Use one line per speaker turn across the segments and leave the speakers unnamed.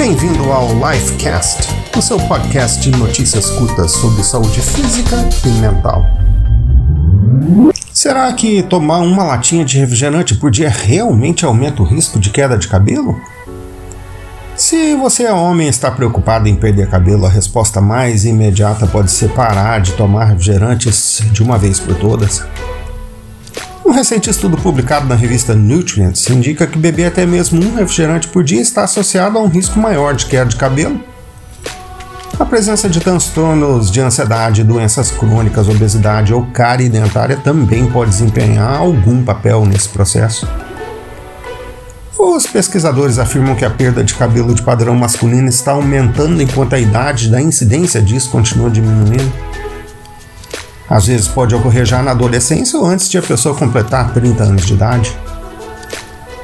Bem-vindo ao Lifecast, o seu podcast de notícias curtas sobre saúde física e mental. Será que tomar uma latinha de refrigerante por dia realmente aumenta o risco de queda de cabelo? Se você é homem e está preocupado em perder cabelo, a resposta mais imediata pode ser parar de tomar refrigerantes de uma vez por todas. Um recente estudo publicado na revista Nutrients indica que beber até mesmo um refrigerante por dia está associado a um risco maior de queda de cabelo. A presença de transtornos de ansiedade, doenças crônicas, obesidade ou cárie dentária também pode desempenhar algum papel nesse processo. Os pesquisadores afirmam que a perda de cabelo de padrão masculino está aumentando enquanto a idade da incidência disso continua diminuindo. Às vezes pode ocorrer já na adolescência ou antes de a pessoa completar 30 anos de idade.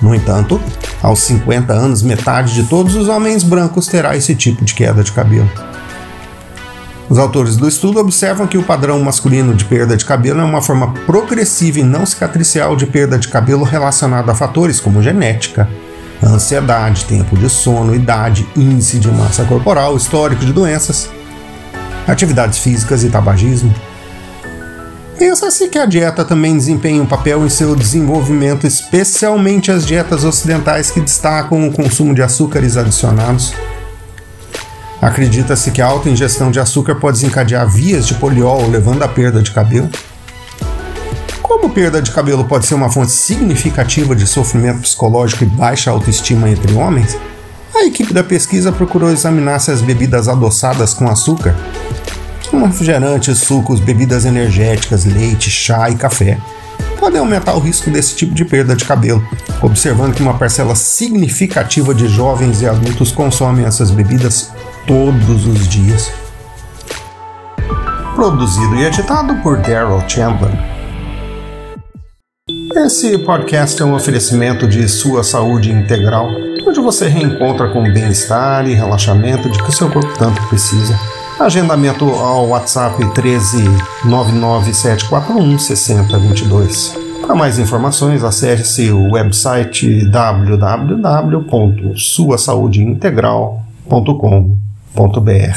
No entanto, aos 50 anos, metade de todos os homens brancos terá esse tipo de queda de cabelo. Os autores do estudo observam que o padrão masculino de perda de cabelo é uma forma progressiva e não cicatricial de perda de cabelo relacionada a fatores como genética, ansiedade, tempo de sono, idade, índice de massa corporal, histórico de doenças, atividades físicas e tabagismo. Pensa-se que a dieta também desempenha um papel em seu desenvolvimento, especialmente as dietas ocidentais que destacam o consumo de açúcares adicionados. Acredita-se que a alta ingestão de açúcar pode desencadear vias de poliol, levando à perda de cabelo. Como perda de cabelo pode ser uma fonte significativa de sofrimento psicológico e baixa autoestima entre homens, a equipe da pesquisa procurou examinar se as bebidas adoçadas com açúcar como refrigerantes, sucos, bebidas energéticas, leite, chá e café, podem aumentar o risco desse tipo de perda de cabelo, observando que uma parcela significativa de jovens e adultos consomem essas bebidas todos os dias. Produzido e editado por Daryl Chandler. Esse podcast é um oferecimento de sua saúde integral, onde você reencontra com bem-estar e relaxamento de que seu corpo tanto precisa. Agendamento ao WhatsApp 13 99741 6022. Para mais informações, acesse o website www.suasaudeintegral.com.br.